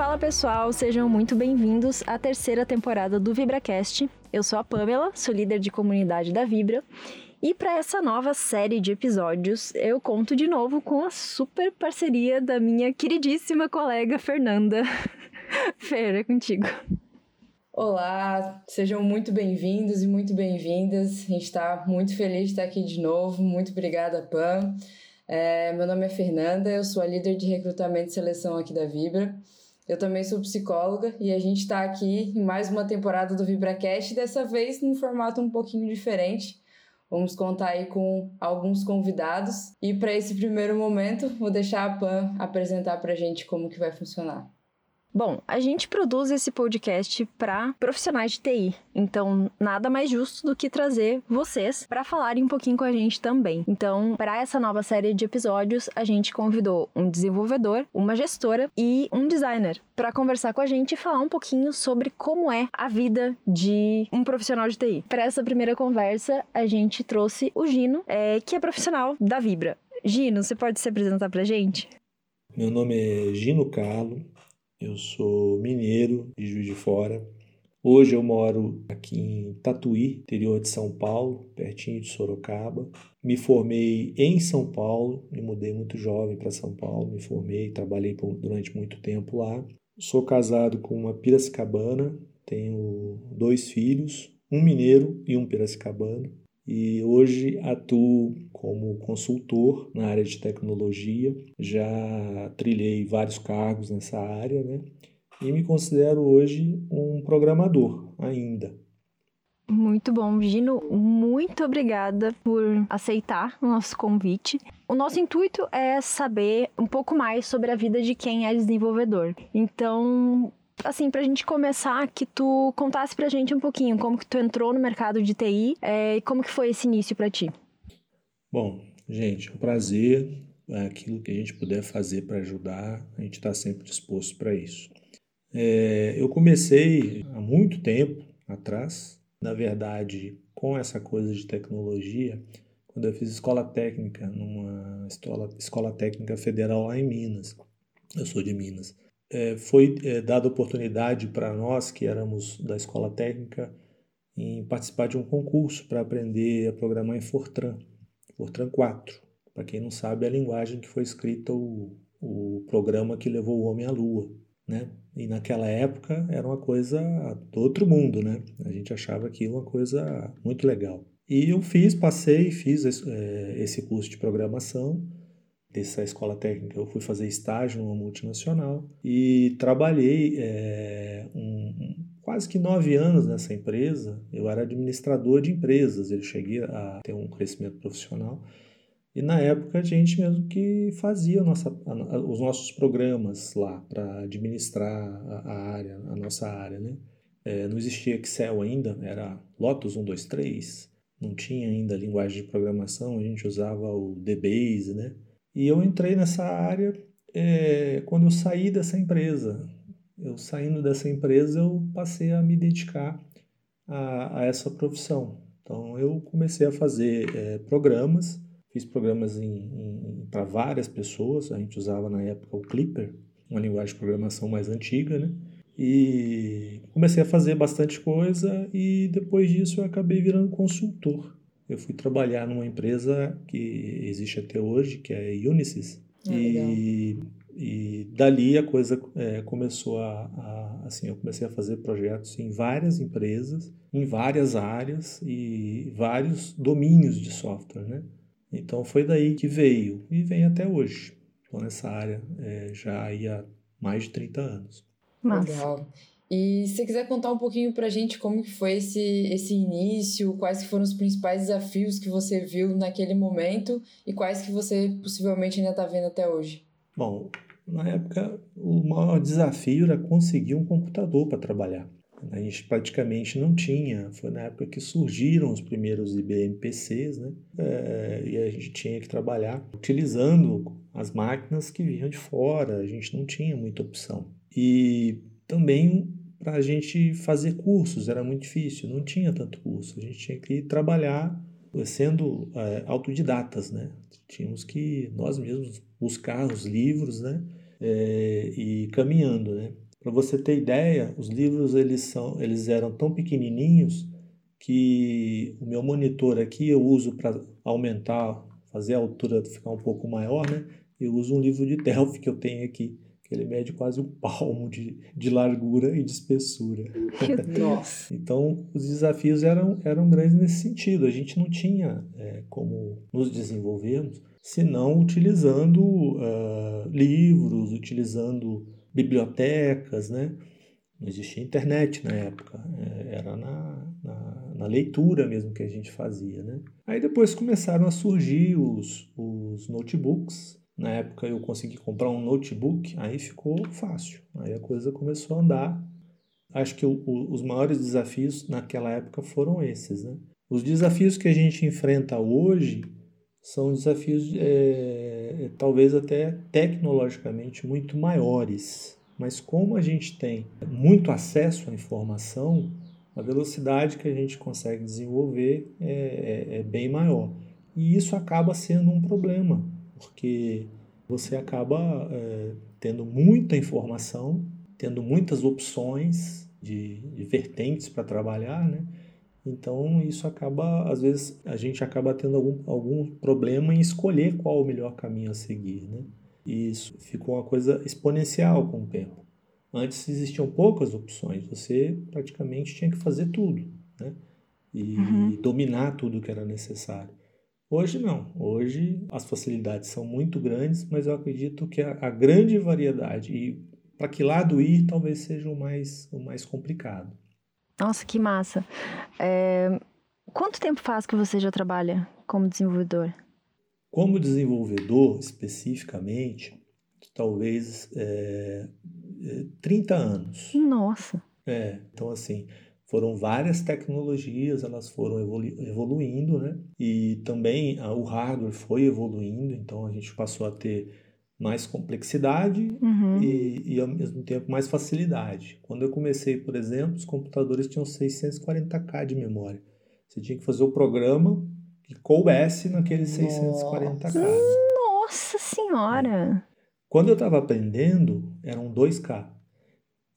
Fala pessoal, sejam muito bem-vindos à terceira temporada do VibraCast. Eu sou a Pamela, sou líder de comunidade da Vibra. E para essa nova série de episódios, eu conto de novo com a super parceria da minha queridíssima colega Fernanda. Fer, é contigo. Olá, sejam muito bem-vindos e muito bem-vindas. A gente está muito feliz de estar aqui de novo. Muito obrigada, Pam. É, meu nome é Fernanda, eu sou a líder de recrutamento e seleção aqui da Vibra. Eu também sou psicóloga e a gente está aqui em mais uma temporada do VibraCast, dessa vez num formato um pouquinho diferente. Vamos contar aí com alguns convidados e para esse primeiro momento vou deixar a Pan apresentar para a gente como que vai funcionar. Bom, a gente produz esse podcast para profissionais de TI, então nada mais justo do que trazer vocês para falarem um pouquinho com a gente também. Então, para essa nova série de episódios, a gente convidou um desenvolvedor, uma gestora e um designer para conversar com a gente e falar um pouquinho sobre como é a vida de um profissional de TI. Para essa primeira conversa, a gente trouxe o Gino, é, que é profissional da Vibra. Gino, você pode se apresentar para a gente? Meu nome é Gino Carlo, eu sou mineiro de Juiz de Fora. Hoje eu moro aqui em Tatuí, interior de São Paulo, pertinho de Sorocaba. Me formei em São Paulo, me mudei muito jovem para São Paulo, me formei, trabalhei durante muito tempo lá. Sou casado com uma piracicabana, tenho dois filhos, um mineiro e um piracicabano e hoje atuo como consultor na área de tecnologia. Já trilhei vários cargos nessa área, né? E me considero hoje um programador ainda. Muito bom, Gino. Muito obrigada por aceitar o nosso convite. O nosso intuito é saber um pouco mais sobre a vida de quem é desenvolvedor. Então, assim, pra gente começar, que tu contasse pra gente um pouquinho como que tu entrou no mercado de TI é, e como que foi esse início para ti. Bom, gente, é um prazer. Aquilo que a gente puder fazer para ajudar, a gente está sempre disposto para isso. É, eu comecei há muito tempo atrás, na verdade, com essa coisa de tecnologia, quando eu fiz escola técnica numa escola, escola técnica federal lá em Minas. Eu sou de Minas é, foi é, dada oportunidade para nós, que éramos da escola técnica, em participar de um concurso para aprender a programar em Fortran, Fortran 4. Para quem não sabe, é a linguagem que foi escrita o, o programa que levou o homem à Lua. Né? E naquela época era uma coisa do outro mundo, né? A gente achava aquilo uma coisa muito legal. E eu fiz, passei, fiz é, esse curso de programação dessa escola técnica, eu fui fazer estágio numa multinacional e trabalhei é, um, quase que nove anos nessa empresa. Eu era administrador de empresas, eu cheguei a ter um crescimento profissional. E na época a gente mesmo que fazia nossa, os nossos programas lá para administrar a, a, área, a nossa área, né? É, não existia Excel ainda, era Lotus 123, não tinha ainda linguagem de programação, a gente usava o DBase, né? E eu entrei nessa área é, quando eu saí dessa empresa. Eu saindo dessa empresa, eu passei a me dedicar a, a essa profissão. Então, eu comecei a fazer é, programas, fiz programas para várias pessoas. A gente usava na época o Clipper, uma linguagem de programação mais antiga, né? E comecei a fazer bastante coisa e depois disso eu acabei virando consultor eu fui trabalhar numa empresa que existe até hoje, que é a Unisys. Ah, e, e dali a coisa é, começou a, a, assim, eu comecei a fazer projetos em várias empresas, em várias áreas e vários domínios de software, né? Então foi daí que veio e vem até hoje. Estou nessa área é, já há mais de 30 anos. Legal. E se você quiser contar um pouquinho pra gente como que foi esse, esse início, quais foram os principais desafios que você viu naquele momento e quais que você possivelmente ainda está vendo até hoje. Bom, na época o maior desafio era conseguir um computador para trabalhar. A gente praticamente não tinha, foi na época que surgiram os primeiros IBM PCs, né? É, e a gente tinha que trabalhar utilizando as máquinas que vinham de fora, a gente não tinha muita opção. E também para a gente fazer cursos, era muito difícil, não tinha tanto curso, a gente tinha que trabalhar sendo é, autodidatas, né? Tínhamos que nós mesmos buscar os livros, né? é, e caminhando, né? Para você ter ideia, os livros eles são, eles eram tão pequenininhos que o meu monitor aqui eu uso para aumentar, fazer a altura ficar um pouco maior, né? Eu uso um livro de Delphi que eu tenho aqui, que ele mede quase um palmo de, de largura e de espessura. Nossa! então, os desafios eram, eram grandes nesse sentido. A gente não tinha é, como nos desenvolvermos senão utilizando uh, livros, utilizando bibliotecas, né? Não existia internet na época, é, era na, na, na, leitura mesmo que a gente fazia, né? Aí depois começaram a surgir os, os notebooks. Na época eu consegui comprar um notebook, aí ficou fácil. Aí a coisa começou a andar. Acho que o, o, os maiores desafios naquela época foram esses, né? Os desafios que a gente enfrenta hoje são desafios é, talvez até tecnologicamente muito maiores. Mas como a gente tem muito acesso à informação, a velocidade que a gente consegue desenvolver é, é, é bem maior. E isso acaba sendo um problema, porque você acaba é, tendo muita informação, tendo muitas opções de, de vertentes para trabalhar, né? Então isso acaba, às vezes, a gente acaba tendo algum, algum problema em escolher qual o melhor caminho a seguir, né? E isso ficou uma coisa exponencial com o tempo. Antes existiam poucas opções, você praticamente tinha que fazer tudo, né? E uhum. dominar tudo que era necessário. Hoje não. Hoje as facilidades são muito grandes, mas eu acredito que a, a grande variedade e para que lado ir talvez seja o mais, o mais complicado. Nossa, que massa. É... Quanto tempo faz que você já trabalha como desenvolvedor? Como desenvolvedor, especificamente, talvez é, 30 é, anos. Nossa! É, então assim, foram várias tecnologias, elas foram evolu evoluindo, né? E também a, o hardware foi evoluindo, então a gente passou a ter mais complexidade uhum. e, e, ao mesmo tempo mais facilidade. Quando eu comecei, por exemplo, os computadores tinham 640k de memória. Você tinha que fazer o programa que coubesse naqueles 640k. Nossa senhora! Quando eu estava aprendendo, eram 2k.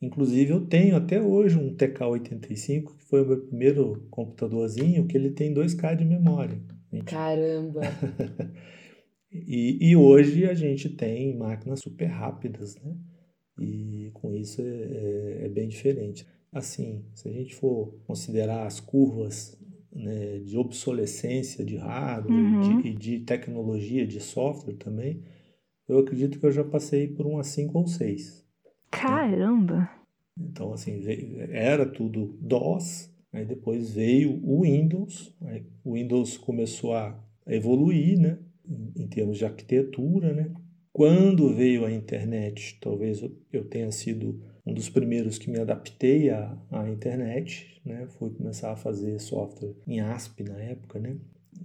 Inclusive eu tenho até hoje um TK85, que foi o meu primeiro computadorzinho, que ele tem 2k de memória. Caramba! E, e hoje a gente tem máquinas super rápidas, né? E com isso é, é, é bem diferente. Assim, se a gente for considerar as curvas né, de obsolescência de hardware uhum. de, e de tecnologia, de software também, eu acredito que eu já passei por umas 5 ou 6. Caramba! Né? Então, assim, era tudo DOS, aí depois veio o Windows, aí o Windows começou a evoluir, né? em termos de arquitetura, né? Quando veio a internet, talvez eu tenha sido um dos primeiros que me adaptei à, à internet, né? Fui começar a fazer software em ASP na época, né?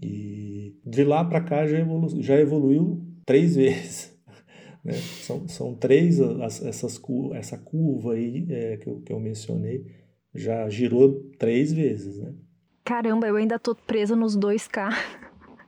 E de lá para cá já, evolu já evoluiu três vezes. Né? São, são três as, essas essa curva aí é, que, eu, que eu mencionei já girou três vezes, né? Caramba, eu ainda tô presa nos 2K.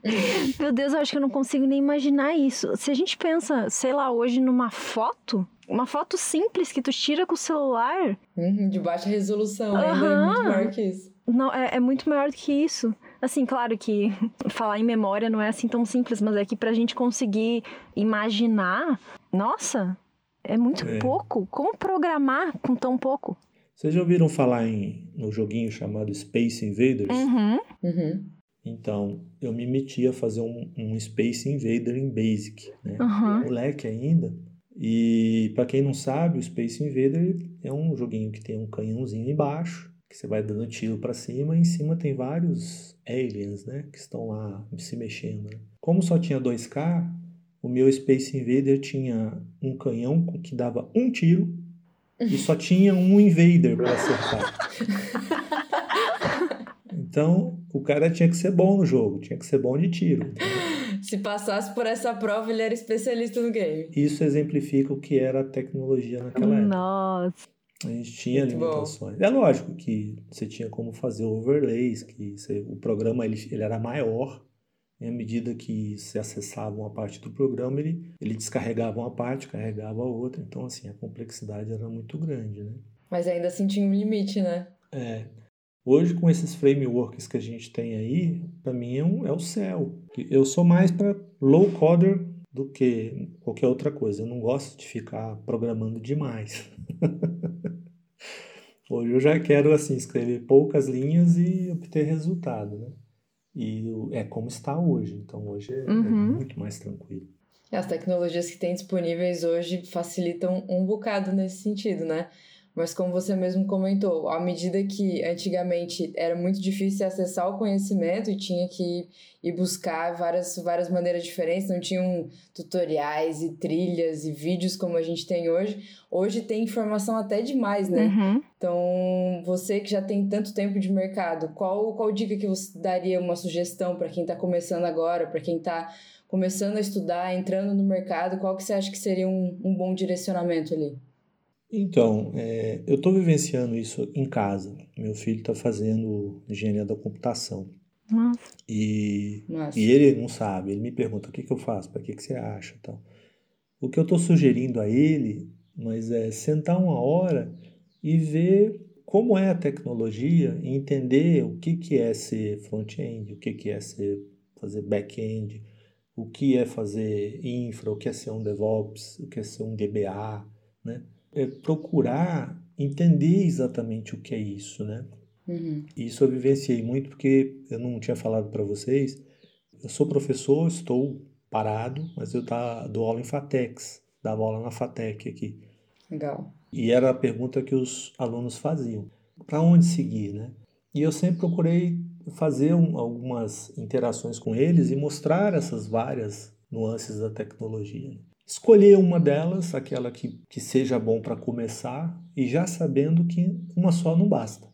Meu Deus, eu acho que eu não consigo nem imaginar isso. Se a gente pensa, sei lá, hoje numa foto, uma foto simples que tu tira com o celular. Uhum, de baixa resolução, uhum. ainda é muito maior que isso. Não, é, é, muito maior do que isso. Assim, claro que falar em memória não é assim tão simples, mas é que pra gente conseguir imaginar, nossa, é muito é. pouco. Como programar com tão pouco? Vocês já ouviram falar em no joguinho chamado Space Invaders? Uhum. Uhum. Então, eu me meti a fazer um, um Space Invader em Basic, né? Uhum. Moleque ainda. E para quem não sabe, o Space Invader é um joguinho que tem um canhãozinho embaixo, que você vai dando tiro para cima, e em cima tem vários aliens, né, que estão lá se mexendo. Né? Como só tinha 2K, o meu Space Invader tinha um canhão que dava um tiro e só tinha um invader para acertar. Então, o cara tinha que ser bom no jogo, tinha que ser bom de tiro. Se passasse por essa prova, ele era especialista no game. Isso exemplifica o que era a tecnologia naquela época. Nossa. A gente tinha Muito limitações. Bom. É lógico que você tinha como fazer overlays, que você, o programa ele, ele era maior, E à medida que se acessava uma parte do programa, ele, ele descarregava uma parte, carregava a outra. Então, assim, a complexidade era muito grande, né? Mas ainda assim tinha um limite, né? É. Hoje, com esses frameworks que a gente tem aí, para mim é, um, é o céu. Eu sou mais para low coder do que qualquer outra coisa. Eu não gosto de ficar programando demais. Hoje eu já quero assim escrever poucas linhas e obter resultado, né? E é como está hoje. Então hoje é, é uhum. é muito mais tranquilo. As tecnologias que tem disponíveis hoje facilitam um bocado nesse sentido, né? Mas como você mesmo comentou, à medida que antigamente era muito difícil acessar o conhecimento e tinha que ir buscar várias, várias maneiras diferentes, não tinham tutoriais e trilhas e vídeos como a gente tem hoje. Hoje tem informação até demais, né? Uhum. Então, você que já tem tanto tempo de mercado, qual, qual dica que você daria uma sugestão para quem está começando agora, para quem está começando a estudar, entrando no mercado, qual que você acha que seria um, um bom direcionamento ali? Então, é, eu estou vivenciando isso em casa. Meu filho está fazendo engenharia da computação. Nossa. E, Nossa. e ele não sabe. Ele me pergunta o que, que eu faço, para que, que você acha tal. O que eu estou sugerindo a ele, mas é sentar uma hora e ver como é a tecnologia e entender o que, que é ser front-end, o que, que é ser fazer back-end, o que é fazer infra, o que é ser um DevOps, o que é ser um DBA, né? É procurar entender exatamente o que é isso, né? Uhum. Isso eu vivenciei muito porque eu não tinha falado para vocês. Eu sou professor, estou parado, mas eu tá, dou aula em Fatex, dava aula na Fatec aqui. Legal. E era a pergunta que os alunos faziam: para onde seguir, né? E eu sempre procurei fazer um, algumas interações com eles e mostrar essas várias nuances da tecnologia. Escolher uma delas, aquela que, que seja bom para começar, e já sabendo que uma só não basta.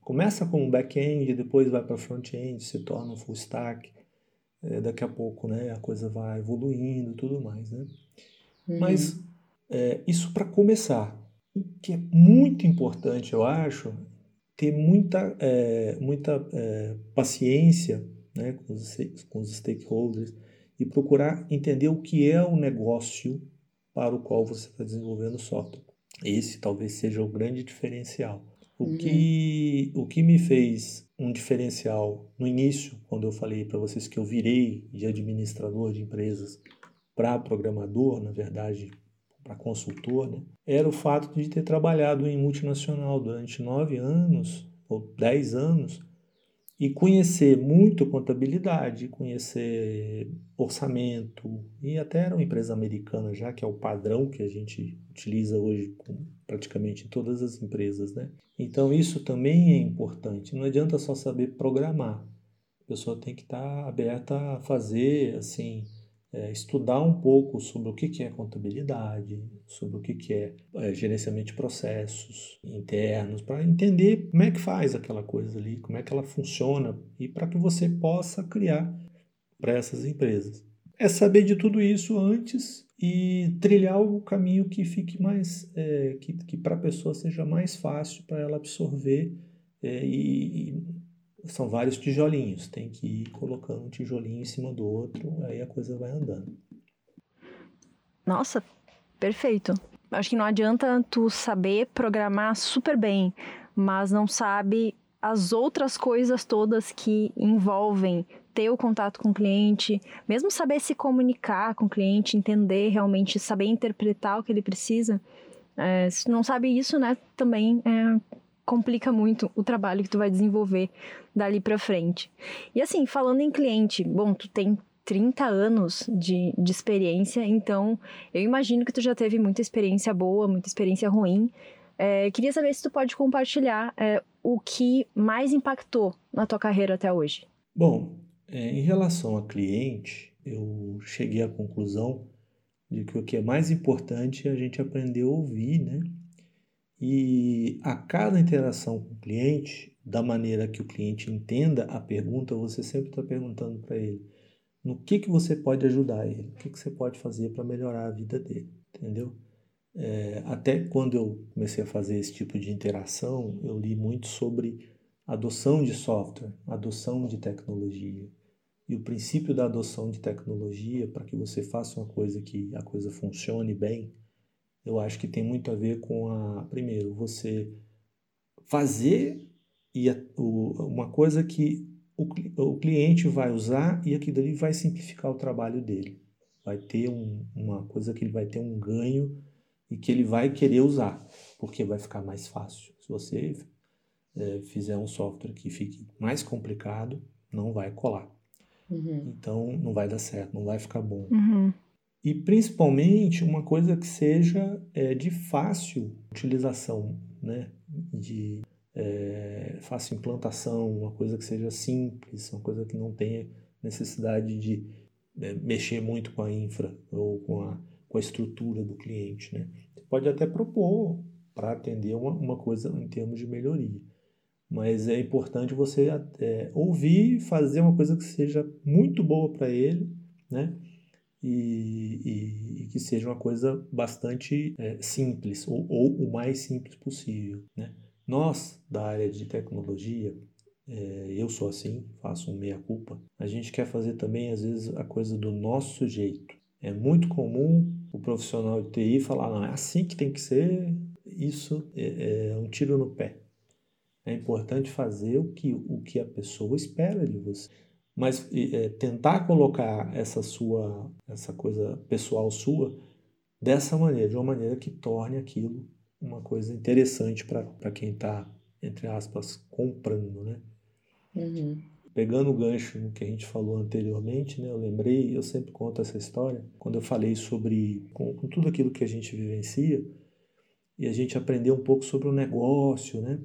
Começa com um back-end, depois vai para front-end, se torna um full stack. É, daqui a pouco né, a coisa vai evoluindo e tudo mais. Né? Uhum. Mas é, isso para começar. O que é muito importante, eu acho, ter muita, é, muita é, paciência né, com, os, com os stakeholders e procurar entender o que é o negócio para o qual você está desenvolvendo o software. Esse talvez seja o grande diferencial. O, uhum. que, o que me fez um diferencial no início, quando eu falei para vocês que eu virei de administrador de empresas para programador, na verdade, para consultor, né, era o fato de ter trabalhado em multinacional durante nove anos ou dez anos e conhecer muito contabilidade, conhecer orçamento, e até era uma empresa americana já, que é o padrão que a gente utiliza hoje praticamente em todas as empresas, né? Então isso também é importante, não adianta só saber programar, a pessoa tem que estar aberta a fazer, assim, é, estudar um pouco sobre o que, que é contabilidade, sobre o que, que é, é gerenciamento de processos internos, para entender como é que faz aquela coisa ali, como é que ela funciona e para que você possa criar para essas empresas. É saber de tudo isso antes e trilhar o caminho que fique mais, é, que, que para a pessoa seja mais fácil para ela absorver é, e, e são vários tijolinhos, tem que ir colocando um tijolinho em cima do outro, aí a coisa vai andando. Nossa, perfeito. Acho que não adianta tu saber programar super bem, mas não sabe as outras coisas todas que envolvem ter o contato com o cliente, mesmo saber se comunicar com o cliente, entender realmente, saber interpretar o que ele precisa. É, se não sabe isso, né, também é, complica muito o trabalho que tu vai desenvolver dali para frente. E assim, falando em cliente, bom, tu tem 30 anos de, de experiência, então eu imagino que tu já teve muita experiência boa, muita experiência ruim. É, queria saber se tu pode compartilhar é, o que mais impactou na tua carreira até hoje. Bom, é, em relação a cliente, eu cheguei à conclusão de que o que é mais importante é a gente aprender a ouvir, né? E a cada interação com o cliente, da maneira que o cliente entenda a pergunta, você sempre está perguntando para ele no que, que você pode ajudar ele, o que, que você pode fazer para melhorar a vida dele, entendeu? É, até quando eu comecei a fazer esse tipo de interação, eu li muito sobre adoção de software, adoção de tecnologia. e o princípio da adoção de tecnologia para que você faça uma coisa que a coisa funcione bem, eu acho que tem muito a ver com a primeiro você fazer e a, o, uma coisa que o, o cliente vai usar e aquilo ali vai simplificar o trabalho dele. Vai ter um, uma coisa que ele vai ter um ganho e que ele vai querer usar, porque vai ficar mais fácil. Se você é, fizer um software que fique mais complicado, não vai colar. Uhum. Então não vai dar certo, não vai ficar bom. Uhum. E principalmente uma coisa que seja é, de fácil utilização, né? de é, fácil implantação, uma coisa que seja simples, uma coisa que não tenha necessidade de é, mexer muito com a infra ou com a, com a estrutura do cliente. Né? Você pode até propor para atender uma, uma coisa em termos de melhoria mas é importante você é, ouvir, fazer uma coisa que seja muito boa para ele, né? E, e, e, que seja uma coisa bastante é, simples, ou, ou, o mais simples possível, né? Nós, da área de tecnologia, é, eu sou assim, faço um meia-culpa, a gente quer fazer também, às vezes, a coisa do nosso jeito. É muito comum o profissional de TI falar, não, é assim que tem que ser, isso é, é um tiro no pé. É importante fazer o que, o que a pessoa espera de você. Mas é, tentar colocar essa sua, essa coisa pessoal sua dessa maneira, de uma maneira que torne aquilo uma coisa interessante para quem está, entre aspas, comprando, né? Uhum. Pegando o gancho no que a gente falou anteriormente, né? Eu lembrei, eu sempre conto essa história, quando eu falei sobre, com, com tudo aquilo que a gente vivencia, e a gente aprendeu um pouco sobre o negócio, né?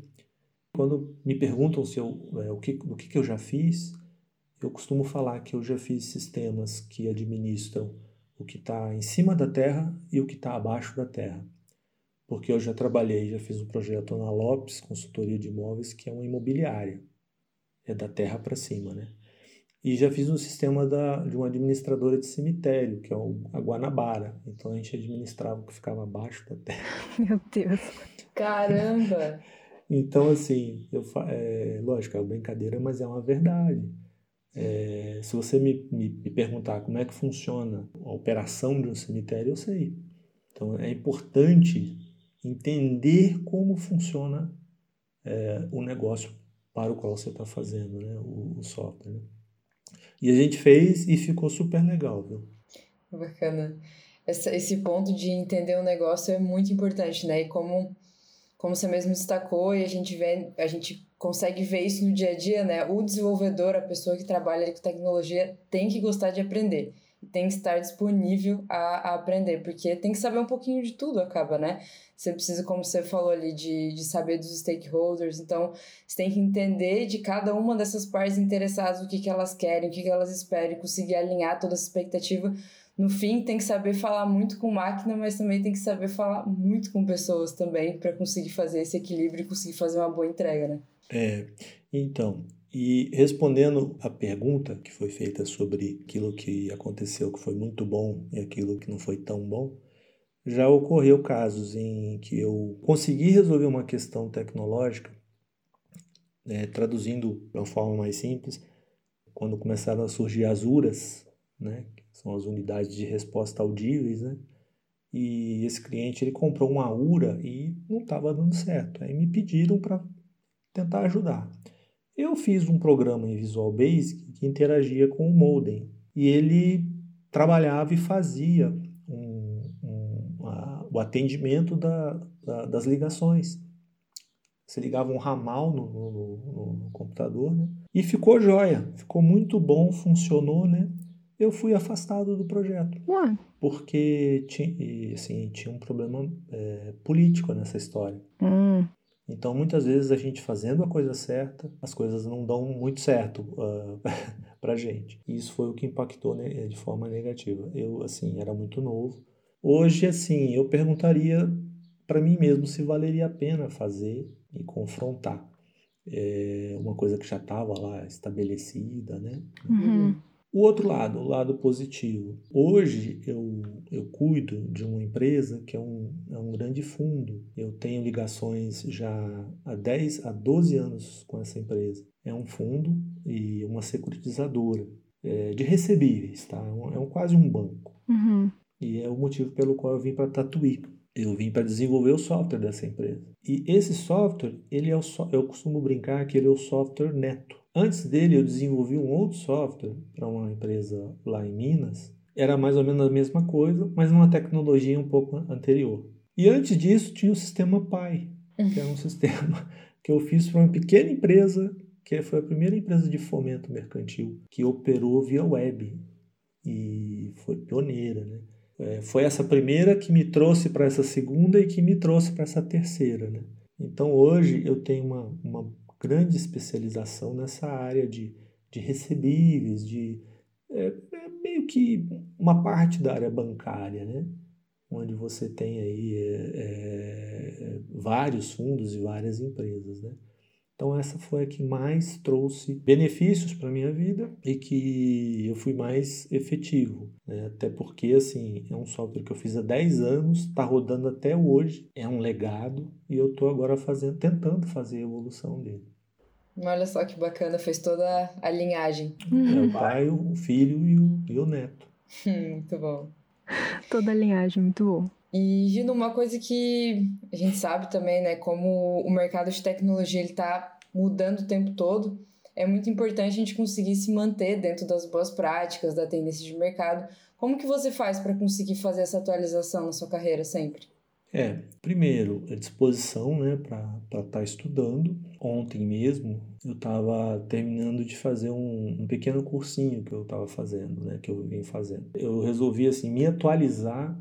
Quando me perguntam se eu, é, o, que, o que, que eu já fiz, eu costumo falar que eu já fiz sistemas que administram o que está em cima da terra e o que está abaixo da terra. Porque eu já trabalhei, já fiz um projeto na Lopes, consultoria de imóveis, que é uma imobiliária. É da terra para cima, né? E já fiz um sistema da, de uma administradora de cemitério, que é a Guanabara. Então a gente administrava o que ficava abaixo da terra. Meu Deus. Caramba! Então, assim, eu, é, lógico, é uma brincadeira, mas é uma verdade. É, se você me, me, me, perguntar como é que funciona a operação de um cemitério, eu sei. Então, é importante entender como funciona é, o negócio para o qual você está fazendo né, o, o software. Né? E a gente fez e ficou super legal, viu? Bacana. Esse ponto de entender o negócio é muito importante, né? E como como você mesmo destacou, e a gente vê, a gente consegue ver isso no dia a dia, né? O desenvolvedor, a pessoa que trabalha com tecnologia, tem que gostar de aprender. Tem que estar disponível a, a aprender, porque tem que saber um pouquinho de tudo, acaba, né? Você precisa, como você falou ali, de, de saber dos stakeholders. Então, você tem que entender de cada uma dessas partes interessadas o que, que elas querem, o que, que elas esperam, conseguir alinhar toda essa expectativa no fim tem que saber falar muito com máquina, mas também tem que saber falar muito com pessoas também para conseguir fazer esse equilíbrio e conseguir fazer uma boa entrega, né? É, então, e respondendo a pergunta que foi feita sobre aquilo que aconteceu que foi muito bom e aquilo que não foi tão bom, já ocorreu casos em que eu consegui resolver uma questão tecnológica, né, traduzindo de uma forma mais simples, quando começaram a surgir as URAS, né, são as unidades de resposta audíveis, né? E esse cliente ele comprou uma URA e não estava dando certo. Aí me pediram para tentar ajudar. Eu fiz um programa em Visual Basic que interagia com o modem e ele trabalhava e fazia um, um, a, o atendimento da, da, das ligações. Você ligava um ramal no, no, no, computador, né? E ficou jóia, ficou muito bom, funcionou, né? eu fui afastado do projeto. Ué. Porque tinha, assim, tinha um problema é, político nessa história. Hum. Então, muitas vezes, a gente fazendo a coisa certa, as coisas não dão muito certo uh, pra gente. E isso foi o que impactou né, de forma negativa. Eu, assim, era muito novo. Hoje, assim, eu perguntaria para mim mesmo se valeria a pena fazer e confrontar. É uma coisa que já estava lá estabelecida, né? Uhum. O outro lado, o lado positivo. Hoje eu, eu cuido de uma empresa que é um, é um grande fundo. Eu tenho ligações já há 10 a 12 anos com essa empresa. É um fundo e uma securitizadora. é, de recebíveis, tá? É, um, é um, quase um banco. Uhum. E é o motivo pelo qual eu vim para Tatuí. Eu vim para desenvolver o software dessa empresa. E esse software, ele é o so eu costumo brincar que ele é o software neto. Antes dele, eu desenvolvi um outro software para uma empresa lá em Minas. Era mais ou menos a mesma coisa, mas numa tecnologia um pouco anterior. E antes disso, tinha o sistema Pi, que é um sistema que eu fiz para uma pequena empresa, que foi a primeira empresa de fomento mercantil que operou via web e foi pioneira, né? É, foi essa primeira que me trouxe para essa segunda e que me trouxe para essa terceira, né? Então hoje eu tenho uma, uma grande especialização nessa área de, de recebíveis, de é, é meio que uma parte da área bancária, né? onde você tem aí é, é, vários fundos e várias empresas, né? Então essa foi a que mais trouxe benefícios para minha vida e que eu fui mais efetivo, né? até porque assim é um software que eu fiz há 10 anos, está rodando até hoje, é um legado e eu estou agora fazendo, tentando fazer a evolução dele. Olha só que bacana, fez toda a linhagem. É o pai, o filho e o, e o neto. Muito bom. Toda a linhagem, muito bom. E, Gino, uma coisa que a gente sabe também, né, como o mercado de tecnologia ele está mudando o tempo todo, é muito importante a gente conseguir se manter dentro das boas práticas, da tendência de mercado. Como que você faz para conseguir fazer essa atualização na sua carreira sempre? É, primeiro, a disposição né, para estar tá estudando. Ontem mesmo eu estava terminando de fazer um, um, pequeno cursinho que eu estava fazendo, né, que eu vim fazendo. Eu resolvi assim, me atualizar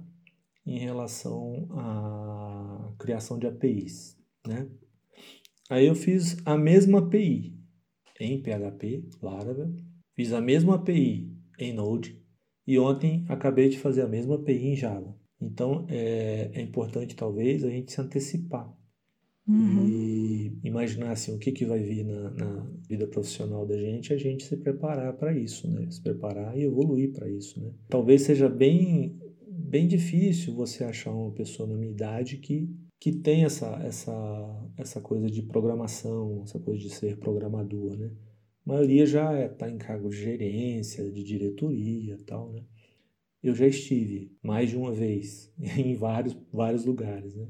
em relação à criação de APIs. Né? Aí eu fiz a mesma API em PHP, Laravel, fiz a mesma API em Node e ontem acabei de fazer a mesma API em Java. Então, é, é importante, talvez, a gente se antecipar uhum. e imaginar assim, o que, que vai vir na, na, vida profissional da gente, a gente se preparar para isso, né? Se preparar e evoluir para isso, né? Talvez seja bem, bem difícil você achar uma pessoa na minha idade que, que tem essa, essa, essa coisa de programação, essa coisa de ser programador, né? A maioria já está em cargo de gerência, de diretoria tal, né? Eu já estive mais de uma vez em vários, vários lugares. Né?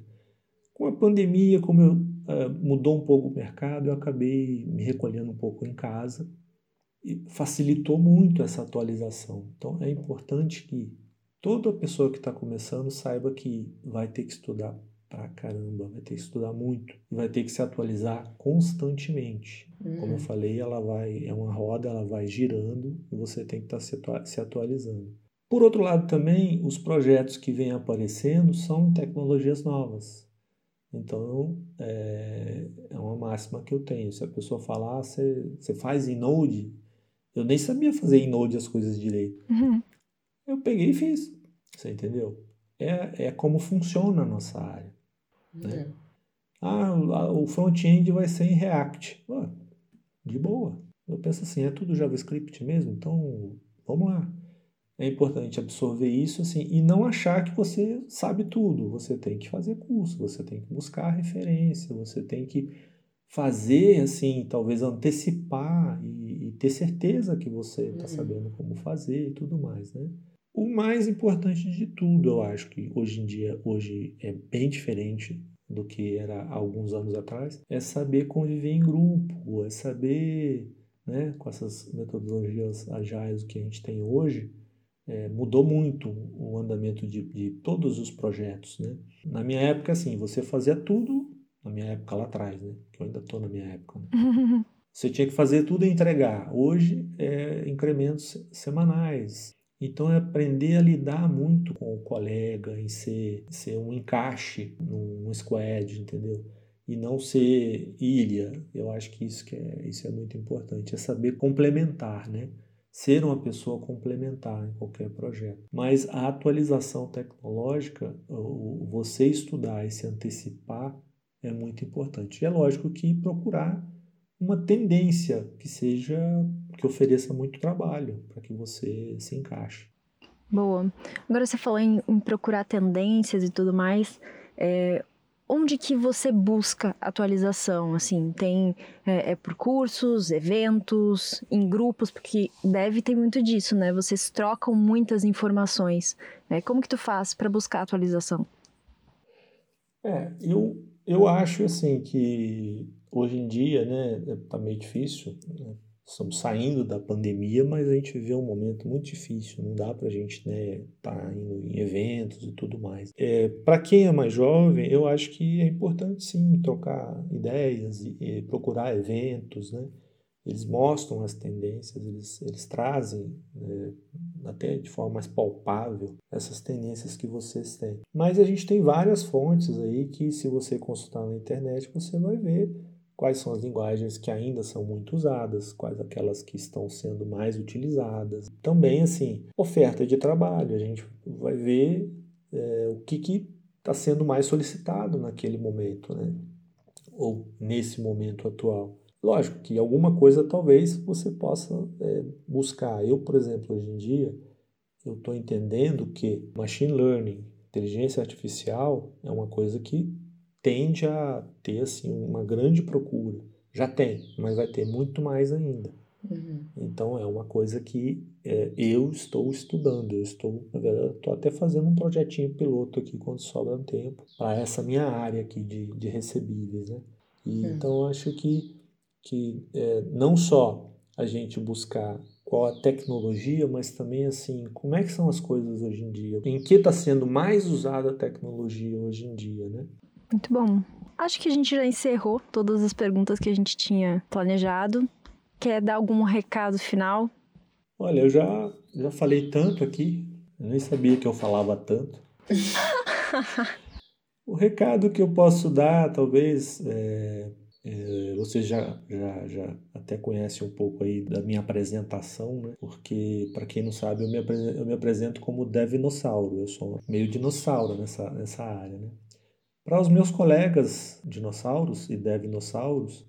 Com a pandemia, como eu, uh, mudou um pouco o mercado, eu acabei me recolhendo um pouco em casa e facilitou muito essa atualização. Então é importante que toda pessoa que está começando saiba que vai ter que estudar pra caramba, vai ter que estudar muito e vai ter que se atualizar constantemente. Uhum. Como eu uhum. falei, ela vai é uma roda, ela vai girando e você tem que estar tá se atualizando. Por outro lado, também, os projetos que vêm aparecendo são tecnologias novas. Então, é, é uma máxima que eu tenho. Se a pessoa falar, ah, você, você faz em Node, eu nem sabia fazer em Node as coisas direito. Uhum. Eu peguei e fiz. Você entendeu? É, é como funciona a nossa área. Né? Uhum. Ah, o front-end vai ser em React. Ah, de boa. Eu penso assim, é tudo JavaScript mesmo? Então, vamos lá é importante absorver isso assim e não achar que você sabe tudo. Você tem que fazer curso, você tem que buscar referência, você tem que fazer assim, talvez antecipar e, e ter certeza que você está uhum. sabendo como fazer e tudo mais, né? O mais importante de tudo, eu acho que hoje em dia, hoje é bem diferente do que era há alguns anos atrás, é saber conviver em grupo, é saber, né, com essas metodologias agiles que a gente tem hoje, é, mudou muito o andamento de, de, todos os projetos, né? Na minha época, assim, você fazia tudo, na minha época lá atrás, né? Que eu ainda estou na minha época, né? Você tinha que fazer tudo e entregar. Hoje é incrementos semanais. Então é aprender a lidar muito com o colega, em ser, ser um encaixe num squad, entendeu? E não ser ilha. Eu acho que isso, que é, isso é muito importante, é saber complementar, né? Ser uma pessoa complementar em qualquer projeto. Mas a atualização tecnológica, você estudar e se antecipar é muito importante. E é lógico que procurar uma tendência que seja que ofereça muito trabalho para que você se encaixe. Boa. Agora você falou em, em procurar tendências e tudo mais. É, onde que você busca atualização? Assim, tem é, é, por cursos, eventos, em grupos, porque deve ter muito disso, né? Vocês trocam muitas informações. Né? Como que tu faz para buscar atualização? É, eu, eu acho assim que hoje em dia, né, tá meio difícil. Né? Estamos saindo da pandemia, mas a gente vê um momento muito difícil. Não dá para a gente né, tá indo em eventos e tudo mais. É, para quem é mais jovem, eu acho que é importante sim trocar ideias e, e procurar eventos, né? Eles mostram as tendências, eles, eles trazem né, até de forma mais palpável essas tendências que vocês têm. Mas a gente tem várias fontes aí que, se você consultar na internet, você vai ver quais são as linguagens que ainda são muito usadas, quais aquelas que estão sendo mais utilizadas. Também, assim, oferta de trabalho, a gente vai ver é, o que está sendo mais solicitado naquele momento, né? ou nesse momento atual. Lógico que alguma coisa talvez você possa é, buscar. Eu, por exemplo, hoje em dia, eu estou entendendo que machine learning, inteligência artificial, é uma coisa que tende a ter assim uma grande procura. Já tem, mas vai ter muito mais ainda. Uhum. Então é uma coisa que é, eu estou estudando. Eu estou, na verdade, estou até fazendo um projetinho piloto aqui quando sobra um tempo para essa minha área aqui de, de recebíveis, né? E, uhum. Então acho que que é, não só a gente buscar qual a tecnologia, mas também assim, como é que são as coisas hoje em dia? Em que está sendo mais usada a tecnologia hoje em dia, né? Muito bom. Acho que a gente já encerrou todas as perguntas que a gente tinha planejado. Quer dar algum recado final? Olha, eu já, já falei tanto aqui, eu nem sabia que eu falava tanto. o recado que eu posso dar, talvez, é, é, você já, já, já até conhece um pouco aí da minha apresentação, né? Porque, para quem não sabe, eu me, apresento, eu me apresento como Devinossauro. Eu sou meio dinossauro nessa, nessa área, né? Para os meus colegas dinossauros e devinossauros,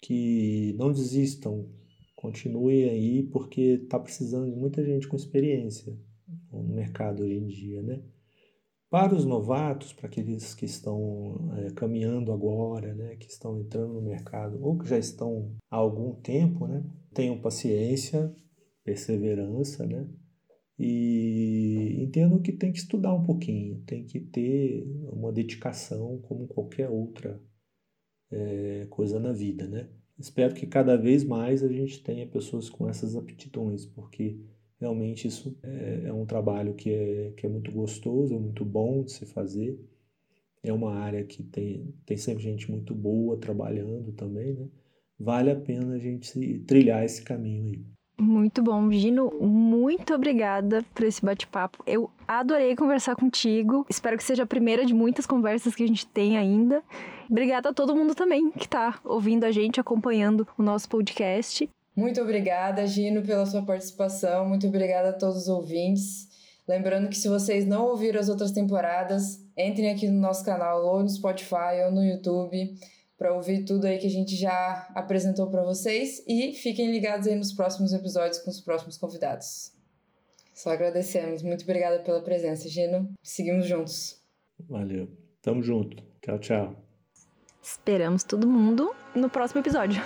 que não desistam, continuem aí, porque está precisando de muita gente com experiência no mercado hoje em dia, né? Para os novatos, para aqueles que estão é, caminhando agora, né, que estão entrando no mercado ou que já estão há algum tempo, né, tenham paciência, perseverança, né, e entendo que tem que estudar um pouquinho, tem que ter uma dedicação como qualquer outra é, coisa na vida, né? Espero que cada vez mais a gente tenha pessoas com essas aptidões, porque realmente isso é, é um trabalho que é, que é muito gostoso, é muito bom de se fazer. É uma área que tem, tem sempre gente muito boa trabalhando também, né? Vale a pena a gente trilhar esse caminho aí. Muito bom, Gino. Muito obrigada por esse bate-papo. Eu adorei conversar contigo. Espero que seja a primeira de muitas conversas que a gente tem ainda. Obrigada a todo mundo também que está ouvindo a gente, acompanhando o nosso podcast. Muito obrigada, Gino, pela sua participação. Muito obrigada a todos os ouvintes. Lembrando que se vocês não ouviram as outras temporadas, entrem aqui no nosso canal, ou no Spotify ou no YouTube para ouvir tudo aí que a gente já apresentou para vocês e fiquem ligados aí nos próximos episódios com os próximos convidados. Só agradecemos. Muito obrigada pela presença, Gino. Seguimos juntos. Valeu. Tamo junto. Tchau, tchau. Esperamos todo mundo no próximo episódio.